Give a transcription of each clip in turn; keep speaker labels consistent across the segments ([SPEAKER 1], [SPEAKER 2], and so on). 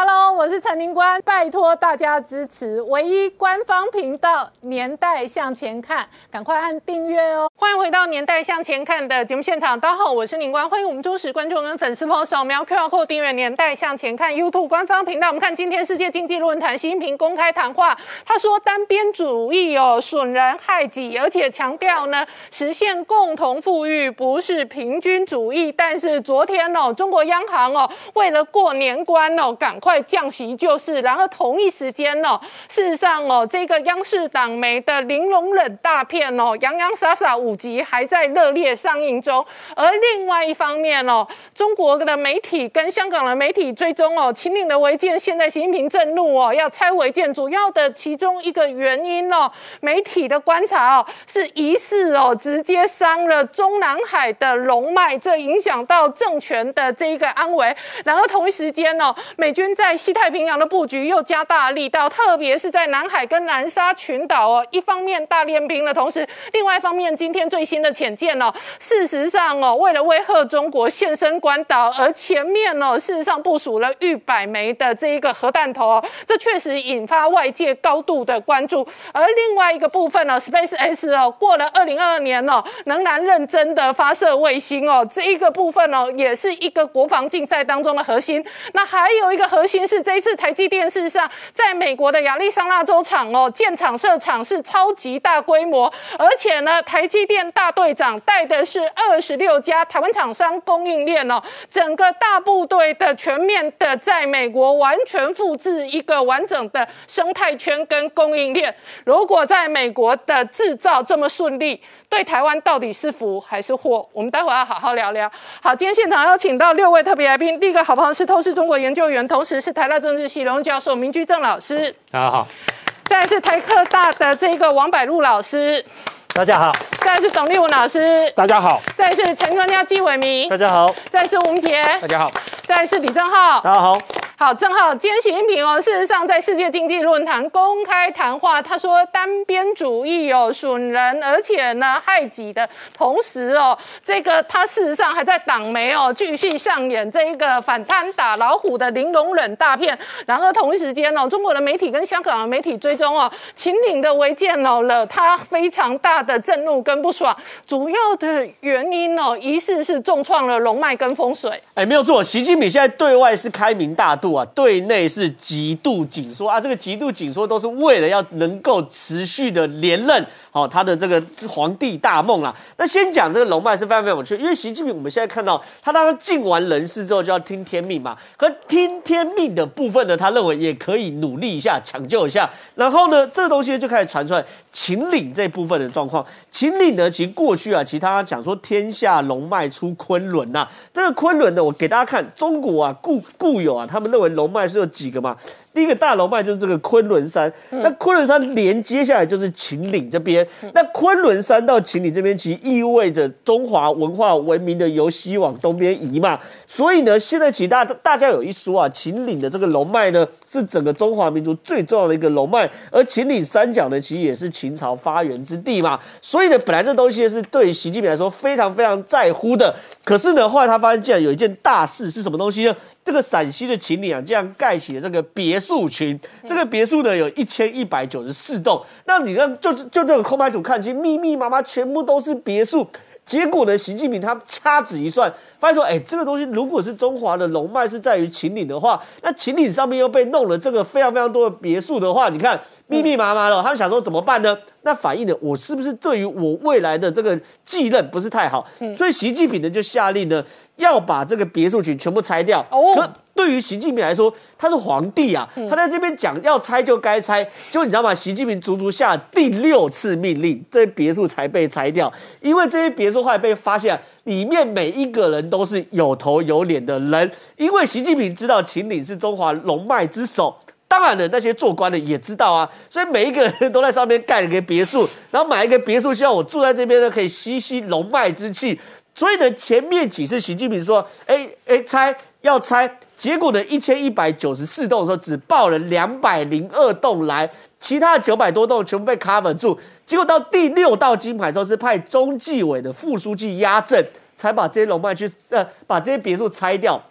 [SPEAKER 1] Hello，我是陈宁官，拜托大家支持唯一官方频道《年代向前看》，赶快按订阅哦！欢迎回到《年代向前看》的节目现场，大家好，我是宁官，欢迎我们忠实观众跟粉丝朋友扫描 QR Code 订阅《年代向前看》YouTube 官方频道。我们看今天世界经济论坛习近平公开谈话，他说单边主义哦损人害己，而且强调呢实现共同富裕不是平均主义。但是昨天哦，中国央行哦为了过年关哦，赶快。快降息就是，然后同一时间呢，事实上哦，这个央视党媒的玲珑冷大片哦，洋洋洒洒五集还在热烈上映中。而另外一方面哦，中国的媒体跟香港的媒体追踪哦，秦岭的违建，现在习近平震怒哦，要拆违建，主要的其中一个原因哦，媒体的观察哦，是疑似哦，直接伤了中南海的龙脉，这影响到政权的这一个安危。然后同一时间哦，美军。在西太平洋的布局又加大力道，特别是在南海跟南沙群岛哦，一方面大练兵的同时，另外一方面今天最新的潜舰哦，事实上哦，为了威吓中国现身关岛，而前面哦，事实上部署了逾百枚的这一个核弹头哦，这确实引发外界高度的关注。而另外一个部分呢，Space X 哦，过了二零二二年哦，仍然认真的发射卫星哦，这一个部分哦，也是一个国防竞赛当中的核心。那还有一个核。先是这一次台积电事实上在美国的亚利桑那州厂哦建厂设厂是超级大规模，而且呢台积电大队长带的是二十六家台湾厂商供应链哦，整个大部队的全面的在美国完全复制一个完整的生态圈跟供应链。如果在美国的制造这么顺利。对台湾到底是福还是祸？我们待会要好好聊聊。好，今天现场邀请到六位特别来宾。第一个好朋友是透视中国研究员，同时是台大政治系荣教授明居正老师。
[SPEAKER 2] 大家好。
[SPEAKER 1] 再来是台科大的这个王柏禄老师。
[SPEAKER 2] 大家好。
[SPEAKER 1] 再来是董立文老师。
[SPEAKER 2] 大家好。
[SPEAKER 1] 再来是陈专家纪伟明。
[SPEAKER 2] 大家好。
[SPEAKER 1] 再来是吴杰。
[SPEAKER 2] 大家好。
[SPEAKER 1] 再来是李正浩。
[SPEAKER 2] 大家好。
[SPEAKER 1] 好，正好今天习近平哦，事实上在世界经济论坛公开谈话，他说单边主义哦损人，而且呢害己的同时哦，这个他事实上还在党媒哦继续上演这一个反贪打老虎的玲珑忍大片。然后同一时间哦，中国的媒体跟香港的媒体追踪哦，秦岭的违建哦了他非常大的震怒跟不爽，主要的原因哦，疑似是重创了龙脉跟风水。
[SPEAKER 2] 哎，没有错，习近平现在对外是开明大度。对内是极度紧缩啊，这个极度紧缩都是为了要能够持续的连任，好，他的这个皇帝大梦啦。那先讲这个龙脉是非常非常有趣，因为习近平我们现在看到他当他尽完人事之后就要听天命嘛，可听天命的部分呢，他认为也可以努力一下抢救一下，然后呢，这个东西就开始传出来。秦岭这部分的状况，秦岭呢，其实过去啊，其他讲说天下龙脉出昆仑呐，这个昆仑呢，我给大家看，中国啊固固有啊，他们认为龙脉是有几个嘛？第一个大龙脉就是这个昆仑山，那昆仑山连接下来就是秦岭这边，那昆仑山到秦岭这边，其实意味着中华文化文明的由西往东边移嘛，所以呢，现在其实大大家有一说啊，秦岭的这个龙脉呢，是整个中华民族最重要的一个龙脉，而秦岭三角呢，其实也是秦朝发源之地嘛，所以呢，本来这东西是对习近平来说非常非常在乎的，可是呢，后来他发现竟然有一件大事是什么东西呢？这个陕西的秦岭啊，这样盖起了这个别墅群。这个别墅呢，有一千一百九十四栋。那你让就就这个空白图看清，密密麻麻全部都是别墅。结果呢，习近平他掐指一算，发现说，哎，这个东西如果是中华的龙脉是在于秦岭的话，那秦岭上面又被弄了这个非常非常多的别墅的话，你看密密麻麻了，他们想说怎么办呢？那反映的我是不是对于我未来的这个继任不是太好？所以习近平呢就下令呢。要把这个别墅群全部拆掉。可对于习近平来说，他是皇帝啊，他在这边讲要拆就该拆。就你知道吗？习近平足足下第六次命令，这些别墅才被拆掉。因为这些别墅后来被发现，里面每一个人都是有头有脸的人。因为习近平知道秦岭是中华龙脉之首，当然了，那些做官的也知道啊。所以每一个人都在上面盖了个别墅，然后买一个别墅，希望我住在这边呢，可以吸吸龙脉之气。所以呢，前面几次习近平说，哎哎拆要拆，结果呢，一千一百九十四栋的时候只报了两百零二栋来，其他的九百多栋全部被 cover 住。结果到第六道金牌之后，是派中纪委的副书记压阵，才把这些龙脉去呃把这些别墅拆掉。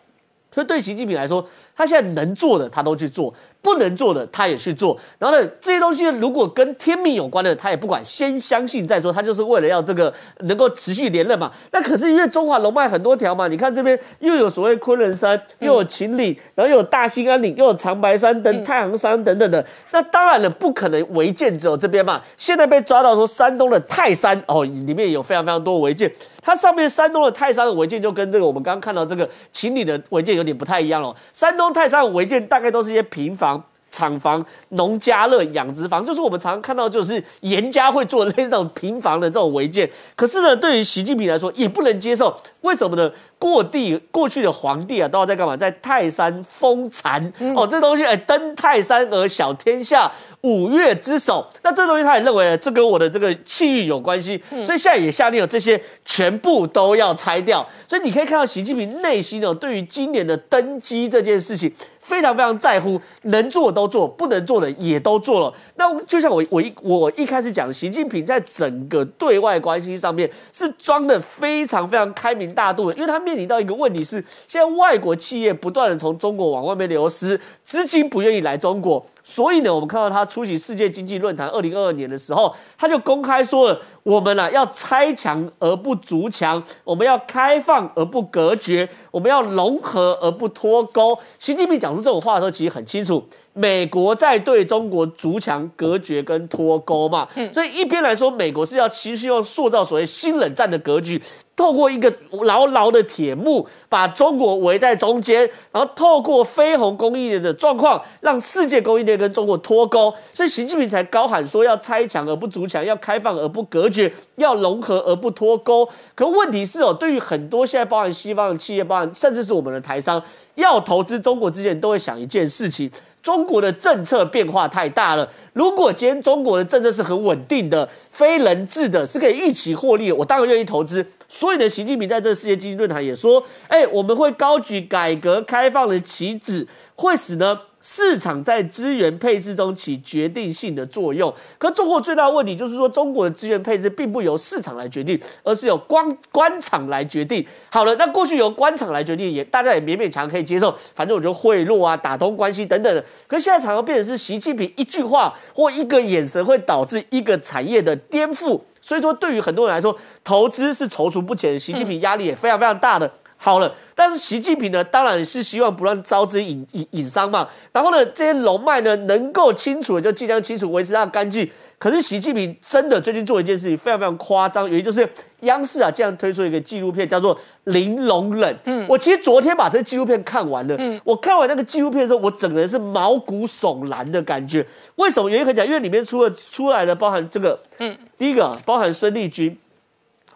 [SPEAKER 2] 所以对习近平来说，他现在能做的他都去做。不能做的他也去做，然后呢，这些东西如果跟天命有关的，他也不管，先相信再说。他就是为了要这个能够持续连任嘛。那可是因为中华龙脉很多条嘛，你看这边又有所谓昆仑山，又有秦岭，然后又有大兴安岭，又有长白山等太行山等等的。那当然了，不可能违建只有这边嘛。现在被抓到说山东的泰山哦，里面有非常非常多违建。它上面山东的泰山的违建就跟这个我们刚刚看到这个秦岭的违建有点不太一样了。山东泰山的违建大概都是一些平房。厂房、农家乐、养殖房，就是我们常常看到，就是严家会做类似那种平房的这种违建。可是呢，对于习近平来说，也不能接受。为什么呢？过地过去的皇帝啊，都要在干嘛？在泰山封禅哦，这东西哎，登泰山而小天下，五岳之首。那这东西他也认为，这跟我的这个气运有关系，所以现在也下令了，这些全部都要拆掉。所以你可以看到习近平内心哦，对于今年的登基这件事情。非常非常在乎，能做都做，不能做的也都做了。那就像我我一我一开始讲，习近平在整个对外关系上面是装的非常非常开明大度的，因为他面临到一个问题是，现在外国企业不断的从中国往外面流失，资金不愿意来中国。所以呢，我们看到他出席世界经济论坛二零二二年的时候，他就公开说了，我们呢要拆墙而不筑墙，我们要开放而不隔绝，我们要融合而不脱钩。习近平讲出这种话的时候，其实很清楚。美国在对中国筑墙、隔绝跟脱钩嘛，所以一边来说，美国是要其实要塑造所谓新冷战的格局，透过一个牢牢的铁幕把中国围在中间，然后透过非红供应链的状况，让世界供应链跟中国脱钩。所以习近平才高喊说要拆墙而不筑墙，要开放而不隔绝，要融合而不脱钩。可问题是哦，对于很多现在包含西方的企业，包含甚至是我们的台商要投资中国之前，都会想一件事情。中国的政策变化太大了。如果今天中国的政策是很稳定的、非人治的，是可以预期获利，我当然愿意投资。所以呢，习近平在这个世界经济论坛也说：“哎，我们会高举改革开放的旗帜，会使呢。”市场在资源配置中起决定性的作用，可中国最大的问题就是说，中国的资源配置并不由市场来决定，而是由官官场来决定。好了，那过去由官场来决定，也大家也勉勉强可以接受，反正我就贿赂啊、打通关系等等的。可是现在常常变成是习近平一句话或一个眼神，会导致一个产业的颠覆。所以说，对于很多人来说，投资是踌躇不前，习近平压力也非常非常大的。好了。但是习近平呢，当然是希望不让招致引引引伤嘛。然后呢，这些龙脉呢，能够清楚的就尽量清楚，维持它的干净。可是习近平真的最近做一件事情非常非常夸张，原因就是央视啊，这样推出一个纪录片，叫做《玲珑冷》。嗯，我其实昨天把这个纪录片看完了。嗯，我看完那个纪录片的时候，我整个人是毛骨悚然的感觉。为什么？原因很简单，因为里面出了出来的包含这个，嗯，第一个包含孙立军，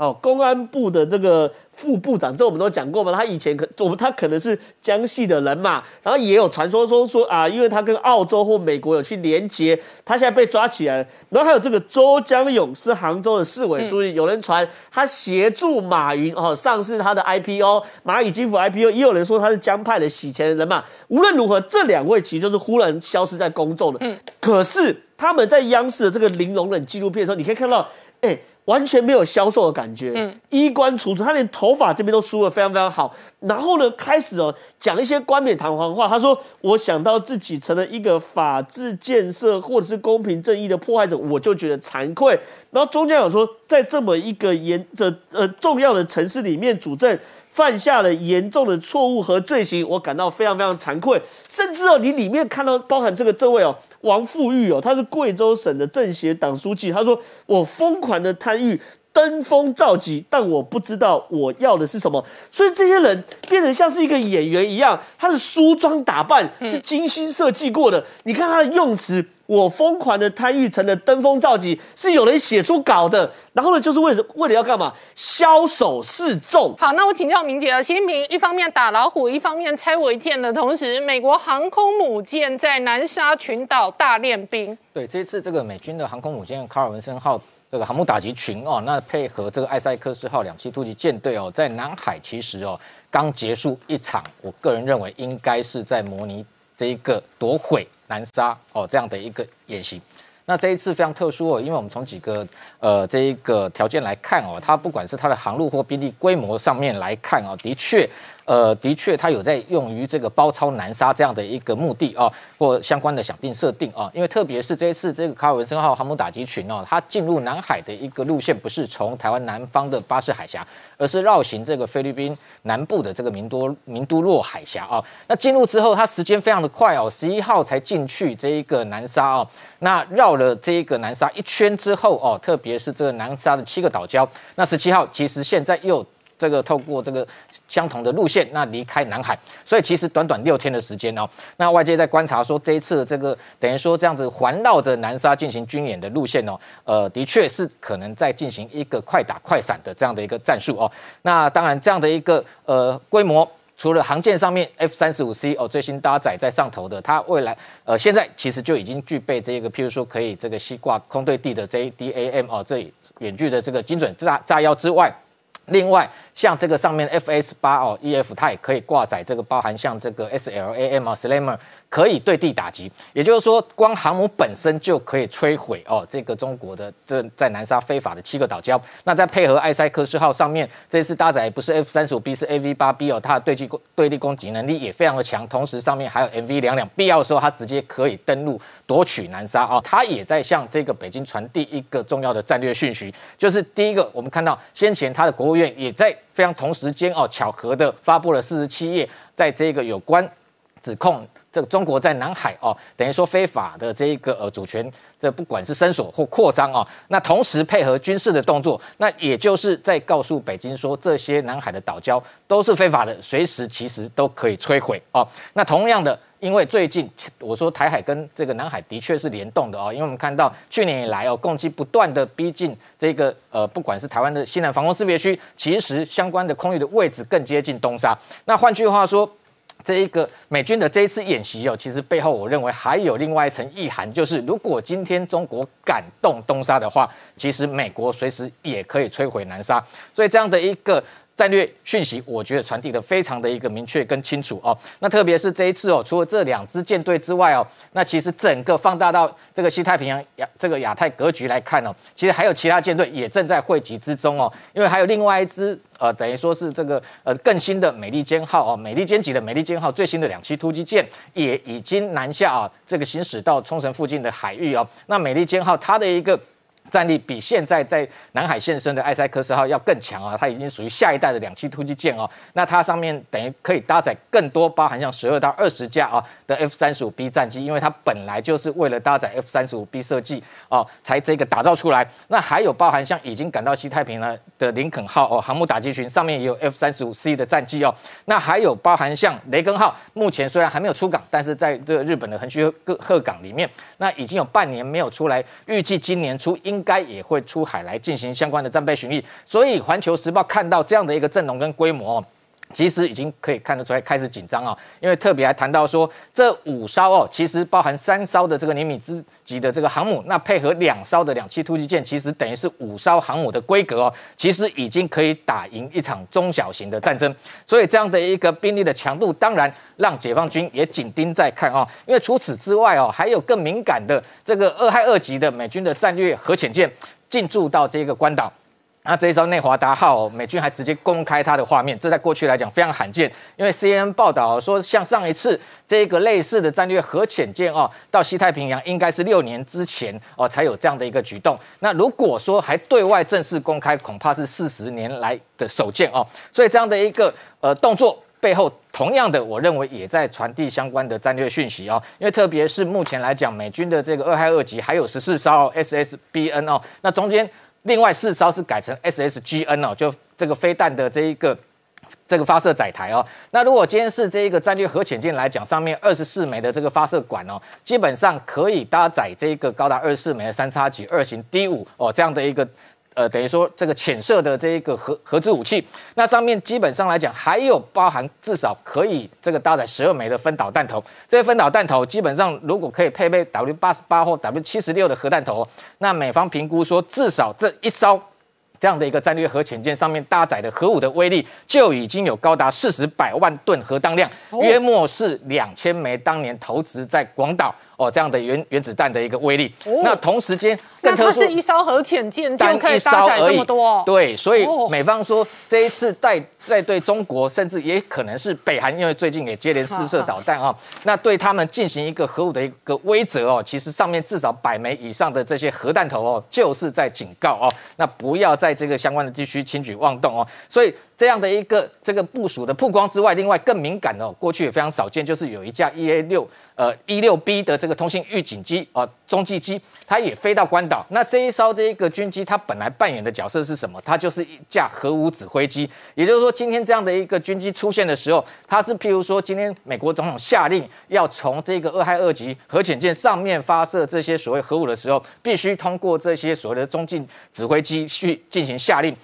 [SPEAKER 2] 好，公安部的这个。副部长，这我们都讲过嘛，他以前可我们他可能是江西的人嘛，然后也有传说说说啊，因为他跟澳洲或美国有去连接，他现在被抓起来了。然后还有这个周江勇是杭州的市委书记，有人传他协助马云哦上市他的 IPO，蚂蚁金服 IPO，也有人说他是江派的洗钱人嘛。无论如何，这两位其实就是忽然消失在公众的。嗯，可是他们在央视的这个玲珑冷纪录片的时候，你可以看到，哎。完全没有消瘦的感觉，嗯，衣冠楚楚，他连头发这边都梳的非常非常好。然后呢，开始哦讲一些冠冕堂皇话。他说：“我想到自己成了一个法治建设或者是公平正义的破坏者，我就觉得惭愧。”然后中间有说，在这么一个严这呃重要的城市里面主政。犯下了严重的错误和罪行，我感到非常非常惭愧。甚至哦，你里面看到包含这个这位哦，王富玉哦，他是贵州省的政协党书记。他说：“我疯狂的贪欲，登峰造极，但我不知道我要的是什么。”所以这些人变成像是一个演员一样，他的梳妆打扮是精心设计过的。你看他的用词。我疯狂的贪欲成了登峰造极，是有人写出稿的。然后呢，就是为了为了要干嘛？枭首示众。
[SPEAKER 1] 好，那我请教明杰了。习近平一方面打老虎，一方面拆违建的同时，美国航空母舰在南沙群岛大练兵。
[SPEAKER 3] 对，这次这个美军的航空母舰卡尔文森号这个航母打击群哦，那配合这个埃塞克斯号两栖突击舰队哦，在南海其实哦刚结束一场，我个人认为应该是在模拟这一个夺毁。南沙哦，这样的一个演习，那这一次非常特殊哦，因为我们从几个呃这一个条件来看哦，它不管是它的航路或兵力规模上面来看哦，的确呃，的确它有在用于这个包抄南沙这样的一个目的啊，或相关的想定设定啊，因为特别是这一次这个卡尔文森号航母打击群哦，它进入南海的一个路线不是从台湾南方的巴士海峡，而是绕行这个菲律宾南部的这个明多明都洛海峡啊。那进入之后，它时间非常的快哦，十一号才进去这一个南沙哦。那绕了这一个南沙一圈之后哦，特别是这个南沙的七个岛礁，那十七号其实现在又。这个透过这个相同的路线，那离开南海，所以其实短短六天的时间哦，那外界在观察说这一次这个等于说这样子环绕着南沙进行军演的路线哦，呃，的确是可能在进行一个快打快闪的这样的一个战术哦。那当然这样的一个呃规模，除了航舰上面 F 三十五 C 哦最新搭载在上头的，它未来呃现在其实就已经具备这个，譬如说可以这个吸挂空对地的 JDAM 哦，这远距的这个精准炸炸药之外。另外，像这个上面 FS 八哦，EF 它也可以挂载这个包含像这个 SLAM 啊 s l a m e r 可以对地打击，也就是说，光航母本身就可以摧毁哦这个中国的这在南沙非法的七个岛礁。那再配合埃塞克斯号上面这次搭载不是 F 三十五 B 是 AV 八 B 哦，它的对击攻对地攻击能力也非常的强，同时上面还有 MV 两两，必要的时候它直接可以登陆。夺取南沙啊，它也在向这个北京传递一个重要的战略讯息，就是第一个，我们看到先前它的国务院也在非常同时间哦，巧合的发布了四十七页，在这个有关指控这个中国在南海哦，等于说非法的这一个呃主权，这不管是伸索或扩张哦，那同时配合军事的动作，那也就是在告诉北京说，这些南海的岛礁都是非法的，随时其实都可以摧毁哦。那同样的。因为最近我说台海跟这个南海的确是联动的哦，因为我们看到去年以来哦，共机不断的逼近这个呃，不管是台湾的西南防空识别区，其实相关的空域的位置更接近东沙。那换句话说，这一个美军的这一次演习哦，其实背后我认为还有另外一层意涵，就是如果今天中国敢动东沙的话，其实美国随时也可以摧毁南沙。所以这样的一个。战略讯息，我觉得传递的非常的一个明确跟清楚哦。那特别是这一次哦，除了这两支舰队之外哦，那其实整个放大到这个西太平洋亚这个亚太格局来看哦，其实还有其他舰队也正在汇集之中哦。因为还有另外一支呃，等于说是这个呃更新的美利坚号哦，美利坚级的美利坚号最新的两栖突击舰也已经南下啊，这个行驶到冲绳附近的海域哦。那美利坚号它的一个。战力比现在在南海现身的埃塞克斯号要更强啊！它已经属于下一代的两栖突击舰哦。那它上面等于可以搭载更多，包含像十二到二十架啊的 F 三十五 B 战机，因为它本来就是为了搭载 F 三十五 B 设计哦，才这个打造出来。那还有包含像已经赶到西太平洋的林肯号哦，航母打击群上面也有 F 三十五 C 的战机哦。那还有包含像雷根号，目前虽然还没有出港，但是在这个日本的横须贺鹤港里面，那已经有半年没有出来，预计今年初应。应该也会出海来进行相关的战备巡弋，所以《环球时报》看到这样的一个阵容跟规模。其实已经可以看得出来开始紧张啊，因为特别还谈到说，这五艘哦，其实包含三艘的这个尼米兹级的这个航母，那配合两艘的两栖突击舰，其实等于是五艘航母的规格哦，其实已经可以打赢一场中小型的战争。所以这样的一个兵力的强度，当然让解放军也紧盯在看哦。因为除此之外哦，还有更敏感的这个二亥二级的美军的战略核潜舰进驻到这个关岛。那这一艘内华达号，美军还直接公开它的画面，这在过去来讲非常罕见。因为 CNN 报道说，像上一次这个类似的战略核潜舰哦，到西太平洋应该是六年之前哦才有这样的一个举动。那如果说还对外正式公开，恐怕是四十年来的首见哦。所以这样的一个呃动作背后，同样的，我认为也在传递相关的战略讯息哦。因为特别是目前来讲，美军的这个二亥二级还有十四艘 S S B N 哦，那中间。另外四艘是改成 SSGN 哦，就这个飞弹的这一个这个发射载台哦。那如果今天是这一个战略核潜舰来讲，上面二十四枚的这个发射管哦，基本上可以搭载这一个高达二十四枚的三叉戟二型 D 五哦这样的一个。呃，等于说这个浅射的这一个核核子武器，那上面基本上来讲还有包含至少可以这个搭载十二枚的分导弹头。这些分导弹头基本上如果可以配备 W 八十八或 W 七十六的核弹头，那美方评估说至少这一艘这样的一个战略核潜舰上面搭载的核武的威力，就已经有高达四十百万吨核当量，约莫是两千枚当年投掷在广岛。哦，这样的原原子弹的一个威力，那同时间
[SPEAKER 1] 更特殊，是一艘核潜舰就可以搭载这么多，
[SPEAKER 3] 对，所以美方说这一次在在对中国，甚至也可能是北韩，因为最近也接连试射导弹啊，那对他们进行一个核武的一个威慑哦，其实上面至少百枚以上的这些核弹头哦，就是在警告哦，那不要在这个相关的地区轻举妄动哦，所以这样的一个这个部署的曝光之外，另外更敏感哦，过去也非常少见，就是有一架 E A 六。呃，一六 B 的这个通信预警机啊，中继机，它也飞到关岛。那这一艘这一个军机，它本来扮演的角色是什么？它就是一架核武指挥机。也就是说，今天这样的一个军机出现的时候，它是譬如说，今天美国总统下令要从这个二害二级核潜舰上面发射这些所谓核武的时候，必须通过这些所谓的中近指挥机去进行下令。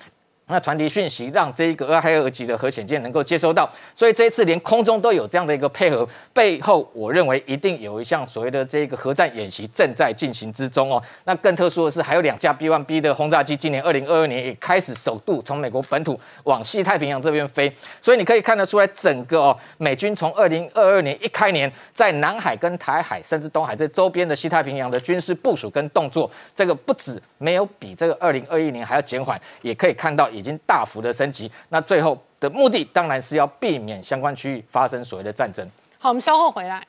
[SPEAKER 3] 那传递讯息，让这一个二海二级的核潜舰能够接收到，所以这一次连空中都有这样的一个配合，背后我认为一定有一项所谓的这个核战演习正在进行之中哦。那更特殊的是，还有两架 B1B 的轰炸机，今年二零二二年也开始首度从美国本土往西太平洋这边飞，所以你可以看得出来，整个哦美军从二零二二年一开年，在南海跟台海甚至东海这周边的西太平洋的军事部署跟动作，这个不止没有比这个二零二一年还要减缓，也可以看到。已经大幅的升级，那最后的目的当然是要避免相关区域发生所谓的战争。
[SPEAKER 1] 好，我们稍后回来。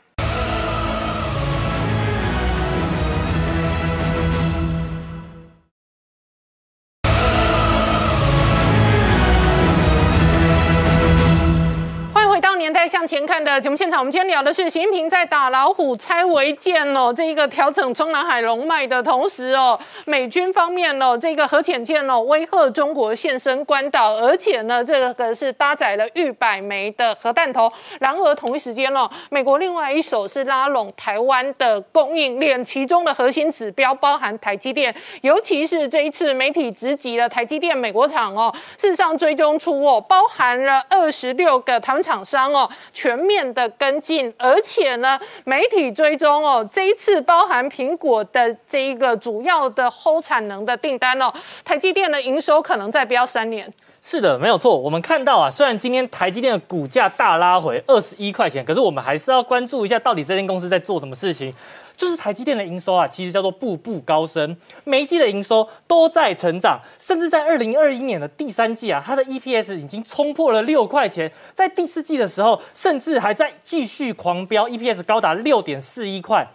[SPEAKER 1] 前看的节目现场，我们今天聊的是习近平在打老虎拆违建哦，这一个调整中南海龙脉的同时哦，美军方面哦，这个核潜舰哦威吓中国现身关岛，而且呢，这个是搭载了逾百枚的核弹头。然而同一时间哦，美国另外一手是拉拢台湾的供应链，其中的核心指标包含台积电，尤其是这一次媒体直击了台积电美国厂哦，事实上追踪出哦，包含了二十六个台湾厂商哦。全面的跟进，而且呢，媒体追踪哦，这一次包含苹果的这一个主要的后产能的订单哦，台积电的营收可能再飙三年。
[SPEAKER 4] 是的，没有错。我们看到啊，虽然今天台积电的股价大拉回二十一块钱，可是我们还是要关注一下，到底这间公司在做什么事情。就是台积电的营收啊，其实叫做步步高升，每一季的营收都在成长，甚至在二零二一年的第三季啊，它的 EPS 已经冲破了六块钱，在第四季的时候，甚至还在继续狂飙，EPS 高达六点四一块。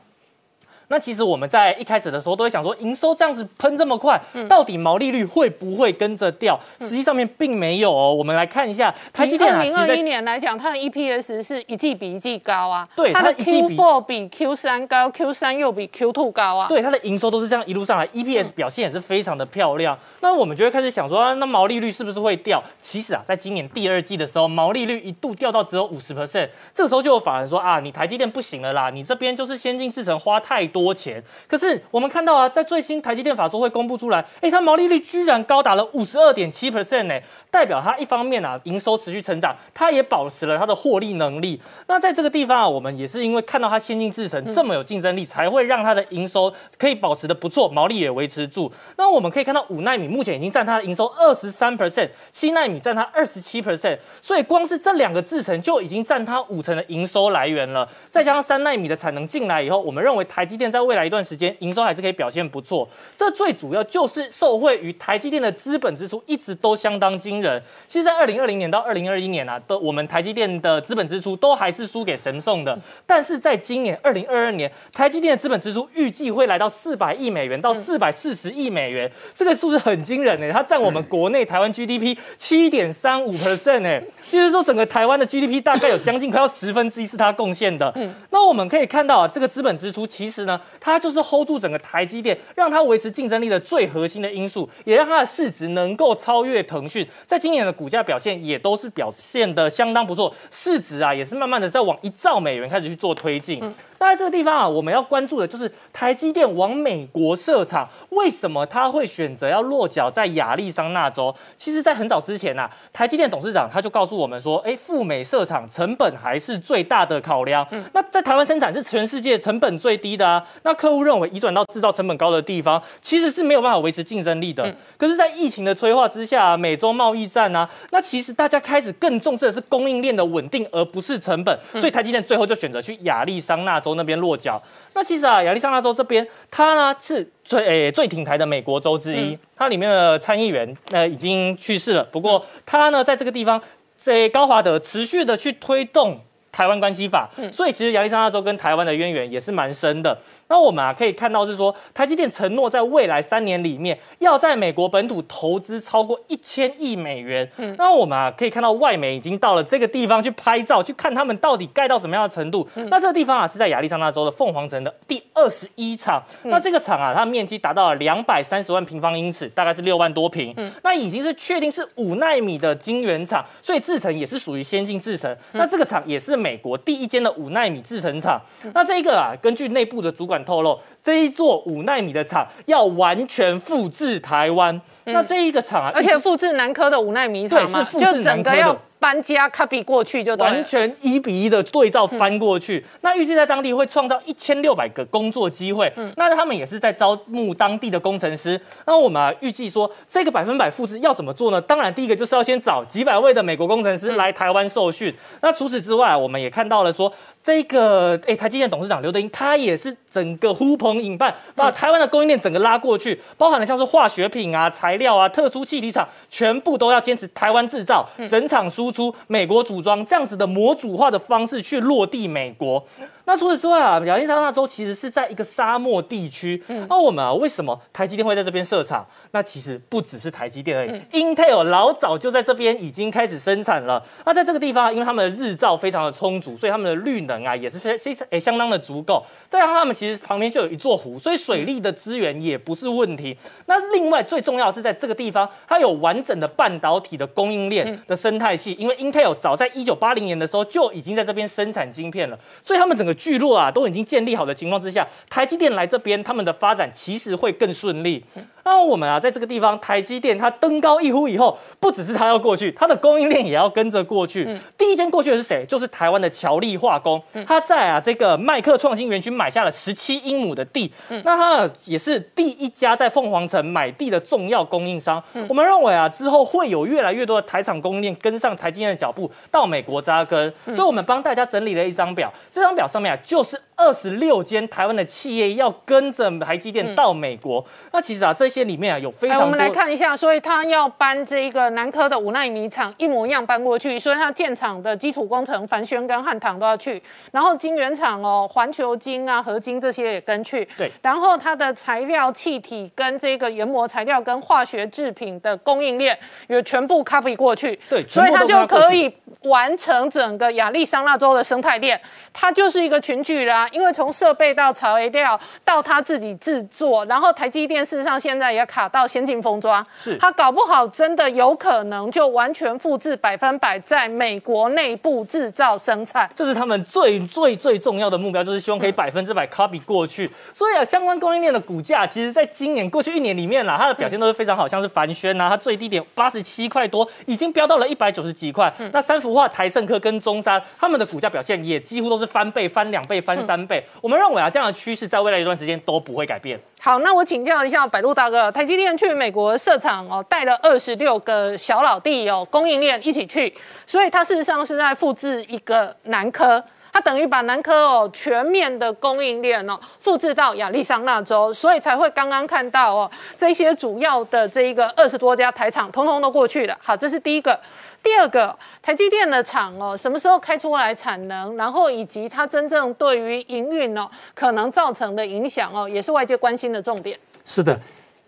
[SPEAKER 4] 那其实我们在一开始的时候都会想说，营收这样子喷这么快，到底毛利率会不会跟着掉？实际上面并没有哦。我们来看一下，
[SPEAKER 1] 台积电二零二一年来讲，它的 EPS 是一季比一季高啊。
[SPEAKER 4] 对，
[SPEAKER 1] 它的 Q4 比 Q3 高，Q3 又比 Q two 高啊。
[SPEAKER 4] 对，它的营收都是这样一路上来，EPS 表现也是非常的漂亮。那我们就会开始想说，那毛利率是不是会掉？其实啊，在今年第二季的时候，毛利率一度掉到只有五十 percent，这个时候就有法人说啊，你台积电不行了啦，你这边就是先进制程花太多钱。可是我们看到啊，在最新台积电法说会公布出来，哎，它毛利率居然高达了五十二点七 percent 呢，代表它一方面啊，营收持续成长，它也保持了它的获利能力。那在这个地方啊，我们也是因为看到它先进制程这么有竞争力，才会让它的营收可以保持的不错，毛利也维持住。那我们可以看到五纳米。目前已经占它的营收二十三 percent，七纳米占它二十七 percent，所以光是这两个制程就已经占它五成的营收来源了。再加上三纳米的产能进来以后，我们认为台积电在未来一段时间营收还是可以表现不错。这最主要就是受惠于台积电的资本支出一直都相当惊人。其实，在二零二零年到二零二一年啊，都我们台积电的资本支出都还是输给神送的。但是在今年二零二二年，台积电的资本支出预计会来到四百亿美元到四百四十亿美元，这个数字很。惊人呢，它占我们国内台湾 GDP 七点三五 percent 哎，就是说整个台湾的 GDP 大概有将近快要十分之一是它贡献的。嗯，那我们可以看到啊，这个资本支出其实呢，它就是 hold 住整个台积电，让它维持竞争力的最核心的因素，也让它的市值能够超越腾讯。在今年的股价表现也都是表现的相当不错，市值啊也是慢慢的在往一兆美元开始去做推进。那在这个地方啊，我们要关注的就是台积电往美国设厂，为什么他会选择要落脚在亚利桑那州？其实，在很早之前呐、台积电董事长他就告诉我们说，哎，赴美设厂成本还是最大的考量。那在台湾生产是全世界成本最低的啊。那客户认为移转到制造成本高的地方，其实是没有办法维持竞争力的。可是，在疫情的催化之下，美洲贸易战啊，那其实大家开始更重视的是供应链的稳定，而不是成本。所以台积电最后就选择去亚利桑那州那边落脚。那其实啊，亚利桑那州这边，它呢是最诶、最挺台的美国州之一，它里面的参议员呃已经去世了，不过它呢在这个地方，在高华德持续的去推动。台湾关系法，所以其实亚利桑那州跟台湾的渊源也是蛮深的。那我们啊可以看到是说，台积电承诺在未来三年里面要在美国本土投资超过一千亿美元。那我们啊可以看到外媒已经到了这个地方去拍照，去看他们到底盖到什么样的程度。那这个地方啊是在亚利桑那州的凤凰城的第二十一厂。那这个厂啊，它面积达到了两百三十万平方英尺，大概是六万多平。那已经是确定是五纳米的晶圆厂，所以制程也是属于先进制程。那这个厂也是美国第一间的五纳米制程厂。那这一个啊，根据内部的主管透露，这一座五纳米的厂要完全复制台湾。那这一个厂啊，
[SPEAKER 1] 而且复制南科的五纳米厂嘛，
[SPEAKER 4] 对是复制
[SPEAKER 1] 就整个要搬家 copy 过去就
[SPEAKER 4] 完全一比一的对照翻过去。那预计在当地会创造一千六百个工作机会。嗯那他们也是在招募当地的工程师。那我们啊预计说，这个百分百复制要怎么做呢？当然，第一个就是要先找几百位的美国工程师来台湾受训。那除此之外，我们也看到了说。这个诶，台积电董事长刘德英，他也是整个呼朋引伴，把台湾的供应链整个拉过去，包含了像是化学品啊、材料啊、特殊气体厂，全部都要坚持台湾制造，整厂输出，美国组装，这样子的模组化的方式去落地美国。那除此之外啊，亚利桑那州其实是在一个沙漠地区。那我们啊，为什么台积电会在这边设厂？那其实不只是台积电而已、i n t e l 老早就在这边已经开始生产了。那在这个地方啊，因为他们的日照非常的充足，所以他们的绿能啊也是非非常诶相当的足够。再加上他们其实旁边就有一座湖，所以水利的资源也不是问题。那另外最重要的是在这个地方，它有完整的半导体的供应链的生态系，因为 Intel 早在一九八零年的时候就已经在这边生产晶片了，所以他们整个聚落啊都已经建立好的情况之下，台积电来这边，他们的发展其实会更顺利。那我们啊，在这个地方，台积电它登高一呼以后，不只是它要过去，它的供应链也要跟着过去。第一间过去的是谁？就是台湾的乔力化工，它在啊这个麦克创新园区买下了十七英亩的地，那它也是第一家在凤凰城买地的重要供应商。我们认为啊，之后会有越来越多的台厂供应链跟上台积电的脚步，到美国扎根。所以我们帮大家整理了一张表，这张表上面啊就是。二十六间台湾的企业要跟着台积电到美国，那其实啊，这些里面啊有非
[SPEAKER 1] 哎，
[SPEAKER 4] 常多。
[SPEAKER 1] 我们来看一下，所以他要搬这个南科的五纳米厂一模一样搬过去，所以他建厂的基础工程凡轩跟汉唐都要去，然后晶圆厂哦，环球晶啊、合金这些也跟去，
[SPEAKER 4] 对。
[SPEAKER 1] 然后它的材料、气体跟这个研磨材料跟化学制品的供应链也全部 copy 过去，
[SPEAKER 4] 对
[SPEAKER 1] 所以它就可以完成整个亚利桑那州的生态链，它就是一个群聚啦。因为从设备到材料到他自己制作，然后台积电事实上现在也卡到先进封装，
[SPEAKER 4] 是
[SPEAKER 1] 他搞不好真的有可能就完全复制百分百在美国内部制造生产。
[SPEAKER 4] 这是他们最最最重要的目标，就是希望可以百分之百 copy 过去。所以啊，相关供应链的股价，其实在今年过去一年里面啦，它的表现都是非常好，像是凡轩啊，它最低点八十七块多，已经飙到了一百九十几块。那三幅画、台盛科跟中山，他们的股价表现也几乎都是翻倍、翻两倍、翻三倍。我们认为啊，这样的趋势在未来一段时间都不会改变。
[SPEAKER 1] 好，那我请教一下百度大哥，台积电去美国设厂哦，带了二十六个小老弟哦，供应链一起去，所以它事实上是在复制一个南科。它等于把南科哦全面的供应链哦复制到亚利桑那州，所以才会刚刚看到哦这些主要的这一个二十多家台厂通通都过去了。好，这是第一个。第二个，台积电的厂哦，什么时候开出来产能，然后以及它真正对于营运哦可能造成的影响哦，也是外界关心的重点。
[SPEAKER 5] 是的，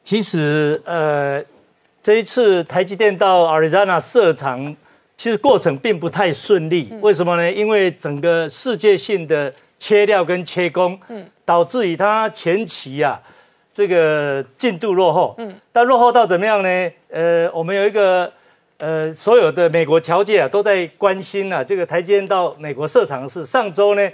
[SPEAKER 5] 其实呃，这一次台积电到 Arizona 设厂，其实过程并不太顺利。为什么呢？因为整个世界性的切料跟切工，嗯，导致于它前期啊这个进度落后，嗯，但落后到怎么样呢？呃，我们有一个。呃，所有的美国侨界啊，都在关心啊，这个台积电到美国设厂是上周呢，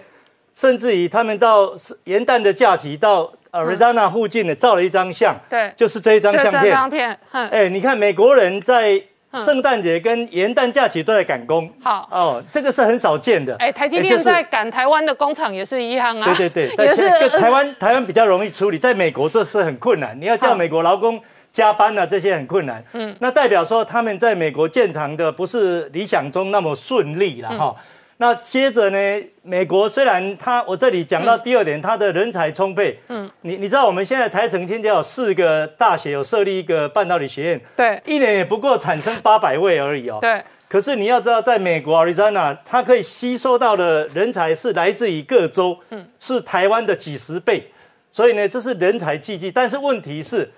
[SPEAKER 5] 甚至于他们到元旦的假期到 Arizona 附近呢照了一张相，
[SPEAKER 1] 对，
[SPEAKER 5] 就是这一张相
[SPEAKER 1] 这
[SPEAKER 5] 片。
[SPEAKER 1] 张片，哼，
[SPEAKER 5] 哎，你看美国人在圣诞节跟元旦假期都在赶工，
[SPEAKER 1] 好。
[SPEAKER 5] 哦，这个是很少见的。
[SPEAKER 1] 哎，台积电在赶台湾的工厂也是一样啊，
[SPEAKER 5] 对对对，
[SPEAKER 1] 也是
[SPEAKER 5] 在在台湾台湾比较容易处理，在美国这是很困难，你要叫美国劳工加班啊，这些很困难。嗯，那代表说他们在美国建厂的不是理想中那么顺利了
[SPEAKER 1] 嗯
[SPEAKER 5] 哈。那接着呢，美国虽然它我这里讲到第二点，它的人才充沛。嗯，你你知道我们现在台城天家有四个大学有设立一个半导体学院，
[SPEAKER 1] 对
[SPEAKER 5] 一年也不过产生八百位而已哦。
[SPEAKER 1] 对，
[SPEAKER 5] 可是你要知道，在美国 Arizona，它可以吸收到的人才是来自于各州，嗯，是台湾的几十倍，所以呢，这是人才济济。但是问题是，